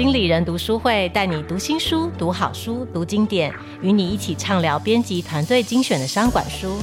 经理人读书会带你读新书、读好书、读经典，与你一起畅聊编辑团队精选的商管书。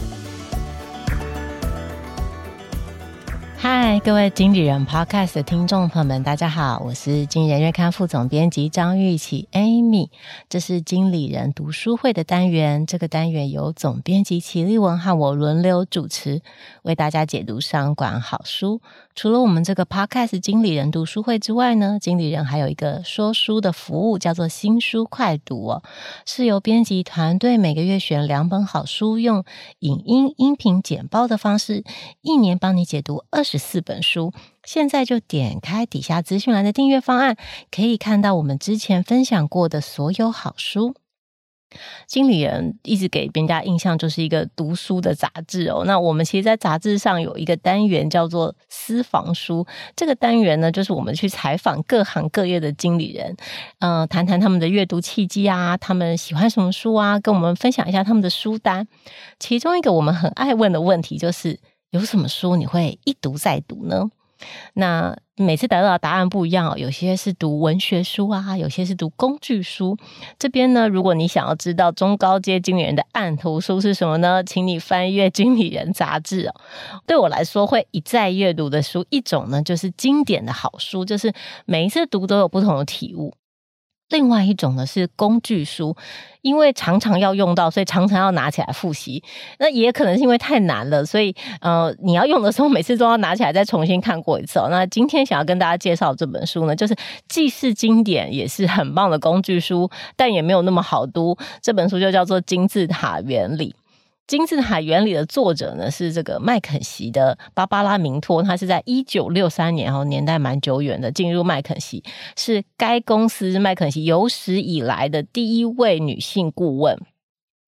嗨，各位经理人 Podcast 的听众朋友们，大家好，我是经理人月刊副总编辑张玉琪 Amy。这是经理人读书会的单元，这个单元由总编辑齐立文和我轮流主持，为大家解读商管好书。除了我们这个 Podcast 经理人读书会之外呢，经理人还有一个说书的服务，叫做新书快读哦，是由编辑团队每个月选两本好书，用影音、音频简报的方式，一年帮你解读二十四本书。现在就点开底下资讯栏的订阅方案，可以看到我们之前分享过的所有好书。经理人一直给别人家印象就是一个读书的杂志哦。那我们其实，在杂志上有一个单元叫做“私房书”。这个单元呢，就是我们去采访各行各业的经理人，嗯、呃，谈谈他们的阅读契机啊，他们喜欢什么书啊，跟我们分享一下他们的书单。其中一个我们很爱问的问题就是：有什么书你会一读再读呢？那每次得到的答案不一样哦，有些是读文学书啊，有些是读工具书。这边呢，如果你想要知道中高阶经理人的案图书是什么呢？请你翻阅《经理人》杂志哦。对我来说，会一再阅读的书，一种呢就是经典的好书，就是每一次读都有不同的体悟。另外一种呢是工具书，因为常常要用到，所以常常要拿起来复习。那也可能是因为太难了，所以呃，你要用的时候，每次都要拿起来再重新看过一次哦。那今天想要跟大家介绍这本书呢，就是既是经典，也是很棒的工具书，但也没有那么好读。这本书就叫做《金字塔原理》。金字塔原理的作者呢是这个麦肯锡的芭芭拉明托，他是在一九六三年哦，年代蛮久远的，进入麦肯锡，是该公司麦肯锡有史以来的第一位女性顾问。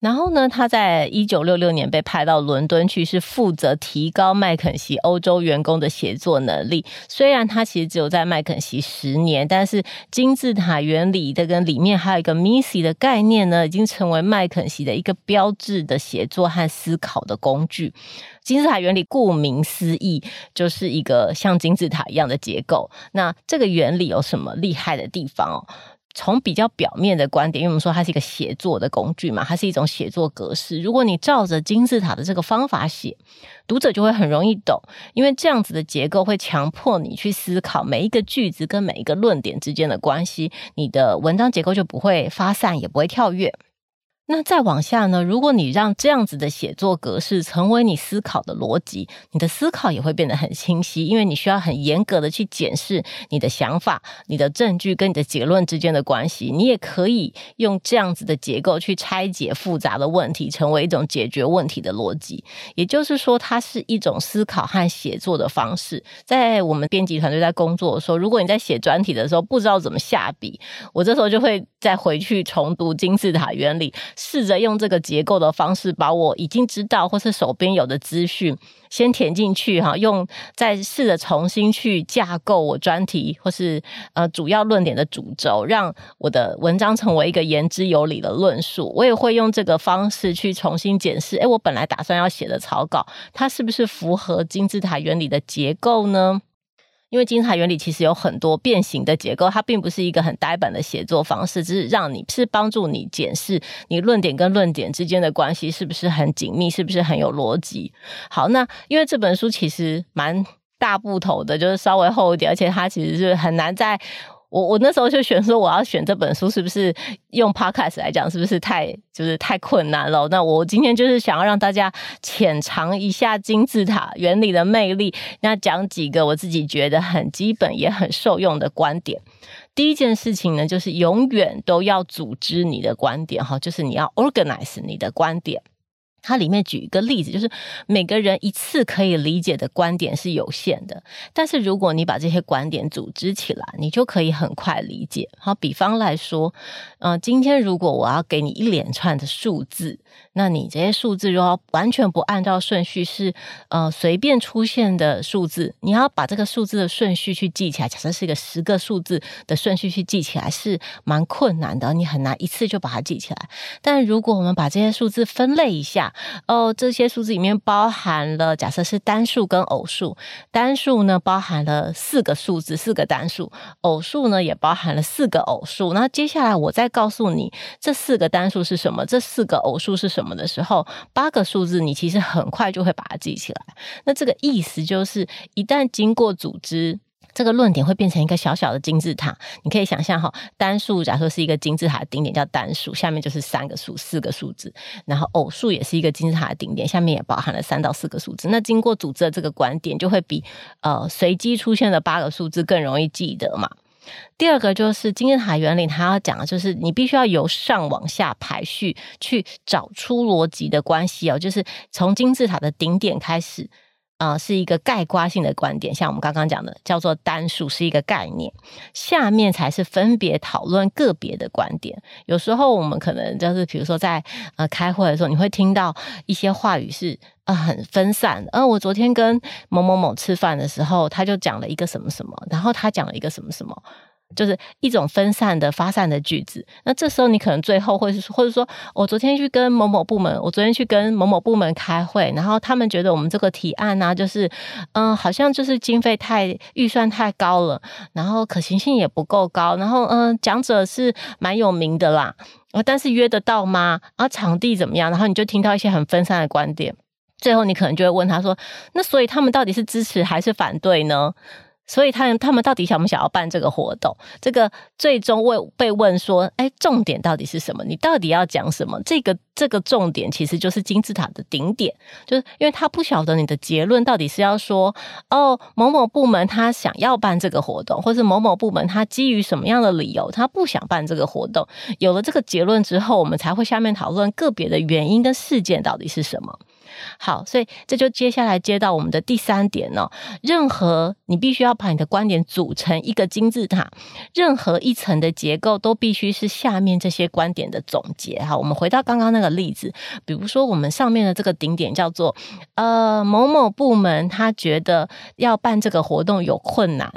然后呢，他在一九六六年被派到伦敦去，是负责提高麦肯锡欧洲员工的写作能力。虽然他其实只有在麦肯锡十年，但是金字塔原理的跟里面还有一个 MISI 的概念呢，已经成为麦肯锡的一个标志的写作和思考的工具。金字塔原理顾名思义，就是一个像金字塔一样的结构。那这个原理有什么厉害的地方？从比较表面的观点，因为我们说它是一个写作的工具嘛，它是一种写作格式。如果你照着金字塔的这个方法写，读者就会很容易懂，因为这样子的结构会强迫你去思考每一个句子跟每一个论点之间的关系，你的文章结构就不会发散，也不会跳跃。那再往下呢？如果你让这样子的写作格式成为你思考的逻辑，你的思考也会变得很清晰，因为你需要很严格的去检视你的想法、你的证据跟你的结论之间的关系。你也可以用这样子的结构去拆解复杂的问题，成为一种解决问题的逻辑。也就是说，它是一种思考和写作的方式。在我们编辑团队在工作的时候，如果你在写专题的时候不知道怎么下笔，我这时候就会再回去重读金字塔原理。试着用这个结构的方式，把我已经知道或是手边有的资讯先填进去哈，用再试着重新去架构我专题或是呃主要论点的主轴，让我的文章成为一个言之有理的论述。我也会用这个方式去重新检视，诶，我本来打算要写的草稿，它是不是符合金字塔原理的结构呢？因为金字塔原理其实有很多变形的结构，它并不是一个很呆板的写作方式，只是让你是帮助你检视你论点跟论点之间的关系是不是很紧密，是不是很有逻辑。好，那因为这本书其实蛮大部头的，就是稍微厚一点，而且它其实是很难在。我我那时候就选说我要选这本书，是不是用 podcast 来讲，是不是太就是太困难了？那我今天就是想要让大家浅尝一下金字塔原理的魅力，那讲几个我自己觉得很基本也很受用的观点。第一件事情呢，就是永远都要组织你的观点，哈，就是你要 organize 你的观点。它里面举一个例子，就是每个人一次可以理解的观点是有限的，但是如果你把这些观点组织起来，你就可以很快理解。好，比方来说，呃，今天如果我要给你一连串的数字，那你这些数字如果完全不按照顺序，是呃随便出现的数字，你要把这个数字的顺序去记起来，假设是一个十个数字的顺序去记起来，是蛮困难的，你很难一次就把它记起来。但如果我们把这些数字分类一下，哦，这些数字里面包含了假设是单数跟偶数，单数呢包含了四个数字，四个单数，偶数呢也包含了四个偶数。那接下来我再告诉你这四个单数是什么，这四个偶数是什么的时候，八个数字你其实很快就会把它记起来。那这个意思就是，一旦经过组织。这个论点会变成一个小小的金字塔，你可以想象哈，单数假设是一个金字塔的顶点叫单数，下面就是三个数、四个数字，然后偶数也是一个金字塔的顶点，下面也包含了三到四个数字。那经过组织的这个观点，就会比呃随机出现的八个数字更容易记得嘛。第二个就是金字塔原理，它要讲的就是你必须要由上往下排序，去找出逻辑的关系哦，就是从金字塔的顶点开始。啊、是一个概括性的观点，像我们刚刚讲的，叫做单数是一个概念，下面才是分别讨论个别的观点。有时候我们可能就是，比如说在呃开会的时候，你会听到一些话语是、呃、很分散的。呃，我昨天跟某某某吃饭的时候，他就讲了一个什么什么，然后他讲了一个什么什么。就是一种分散的、发散的句子。那这时候你可能最后会是，或者说我昨天去跟某某部门，我昨天去跟某某部门开会，然后他们觉得我们这个提案呢、啊，就是嗯、好像就是经费太预算太高了，然后可行性也不够高，然后嗯、讲者是蛮有名的啦，但是约得到吗？啊，场地怎么样？然后你就听到一些很分散的观点，最后你可能就会问他说：“那所以他们到底是支持还是反对呢？”所以他他们到底想不想要办这个活动？这个最终问被问说，哎，重点到底是什么？你到底要讲什么？这个这个重点其实就是金字塔的顶点，就是因为他不晓得你的结论到底是要说，哦，某某部门他想要办这个活动，或是某某部门他基于什么样的理由他不想办这个活动。有了这个结论之后，我们才会下面讨论个别的原因跟事件到底是什么。好，所以这就接下来接到我们的第三点呢。任何你必须要把你的观点组成一个金字塔，任何一层的结构都必须是下面这些观点的总结。哈，我们回到刚刚那个例子，比如说我们上面的这个顶点叫做呃某某部门，他觉得要办这个活动有困难，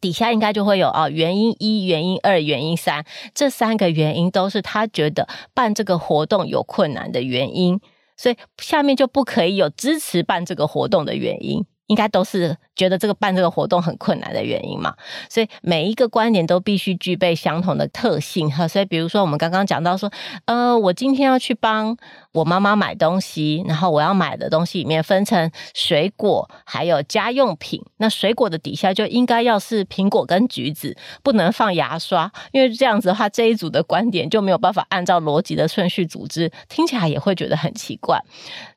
底下应该就会有啊原因一、原因二、原因三，这三个原因都是他觉得办这个活动有困难的原因。所以下面就不可以有支持办这个活动的原因，应该都是觉得这个办这个活动很困难的原因嘛。所以每一个观点都必须具备相同的特性哈。所以比如说我们刚刚讲到说，呃，我今天要去帮。我妈妈买东西，然后我要买的东西里面分成水果还有家用品。那水果的底下就应该要是苹果跟橘子，不能放牙刷，因为这样子的话，这一组的观点就没有办法按照逻辑的顺序组织，听起来也会觉得很奇怪。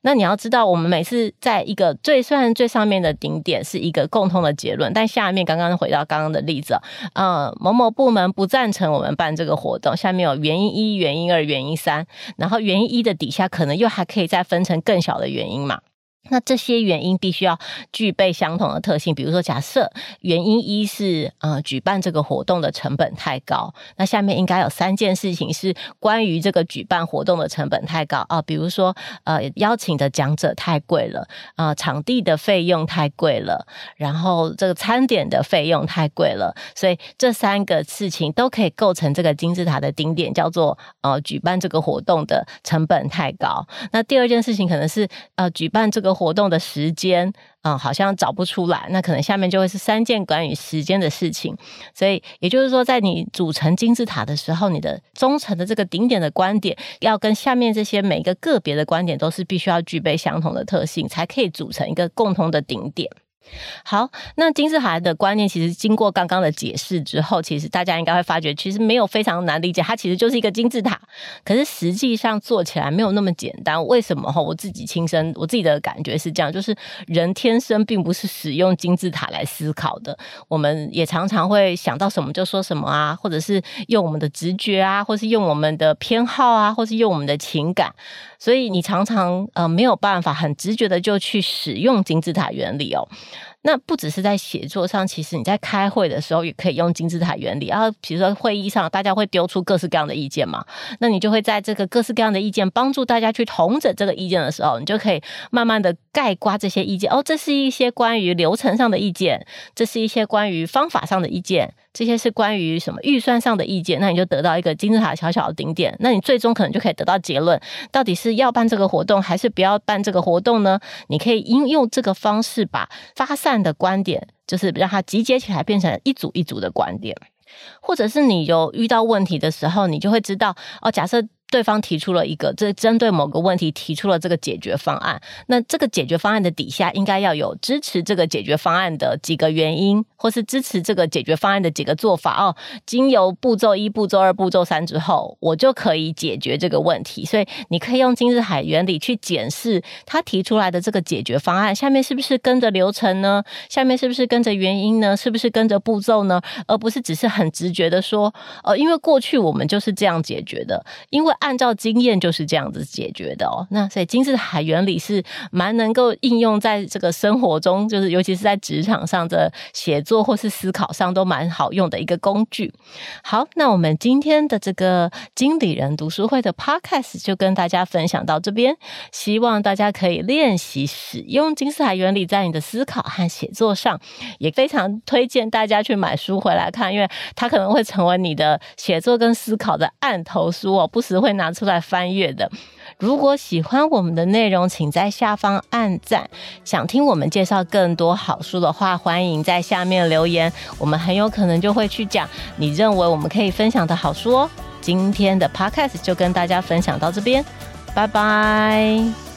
那你要知道，我们每次在一个最算最上面的顶点是一个共通的结论，但下面刚刚回到刚刚的例子，呃，某某部门不赞成我们办这个活动，下面有原因一、原因二、原因三，然后原因一的底下。可能又还可以再分成更小的原因嘛。那这些原因必须要具备相同的特性，比如说，假设原因一是呃举办这个活动的成本太高，那下面应该有三件事情是关于这个举办活动的成本太高啊，比如说呃邀请的讲者太贵了啊，呃，场地的费用太贵了，然后这个餐点的费用太贵了，所以这三个事情都可以构成这个金字塔的顶点，叫做呃举办这个活动的成本太高。那第二件事情可能是呃举办这个。活动的时间，嗯，好像找不出来，那可能下面就会是三件关于时间的事情。所以也就是说，在你组成金字塔的时候，你的中层的这个顶点的观点，要跟下面这些每一个个别的观点都是必须要具备相同的特性，才可以组成一个共同的顶点。好，那金字塔的观念其实经过刚刚的解释之后，其实大家应该会发觉，其实没有非常难理解，它其实就是一个金字塔。可是实际上做起来没有那么简单。为什么？哈，我自己亲身我自己的感觉是这样，就是人天生并不是使用金字塔来思考的。我们也常常会想到什么就说什么啊，或者是用我们的直觉啊，或是用我们的偏好啊，或是用我们的情感。所以你常常呃没有办法很直觉的就去使用金字塔原理哦。那不只是在写作上，其实你在开会的时候也可以用金字塔原理。然后，比如说会议上，大家会丢出各式各样的意见嘛，那你就会在这个各式各样的意见帮助大家去统整这个意见的时候，你就可以慢慢的概括这些意见。哦，这是一些关于流程上的意见，这是一些关于方法上的意见，这些是关于什么预算上的意见。那你就得到一个金字塔小小的顶点。那你最终可能就可以得到结论，到底是要办这个活动还是不要办这个活动呢？你可以应用这个方式把发散的观点，就是让它集结起来，变成一组一组的观点，或者是你有遇到问题的时候，你就会知道哦。假设。对方提出了一个，这针对某个问题提出了这个解决方案。那这个解决方案的底下应该要有支持这个解决方案的几个原因，或是支持这个解决方案的几个做法哦。经由步骤一、步骤二、步骤三之后，我就可以解决这个问题。所以你可以用金字塔原理去检视他提出来的这个解决方案，下面是不是跟着流程呢？下面是不是跟着原因呢？是不是跟着步骤呢？而不是只是很直觉的说，呃，因为过去我们就是这样解决的，因为。按照经验就是这样子解决的哦。那所以金字塔原理是蛮能够应用在这个生活中，就是尤其是在职场上的写作或是思考上都蛮好用的一个工具。好，那我们今天的这个经理人读书会的 Podcast 就跟大家分享到这边，希望大家可以练习使用金字塔原理在你的思考和写作上，也非常推荐大家去买书回来看，因为它可能会成为你的写作跟思考的案头书哦，不时会会。拿出来翻阅的。如果喜欢我们的内容，请在下方按赞。想听我们介绍更多好书的话，欢迎在下面留言，我们很有可能就会去讲你认为我们可以分享的好书哦。今天的 Podcast 就跟大家分享到这边，拜拜。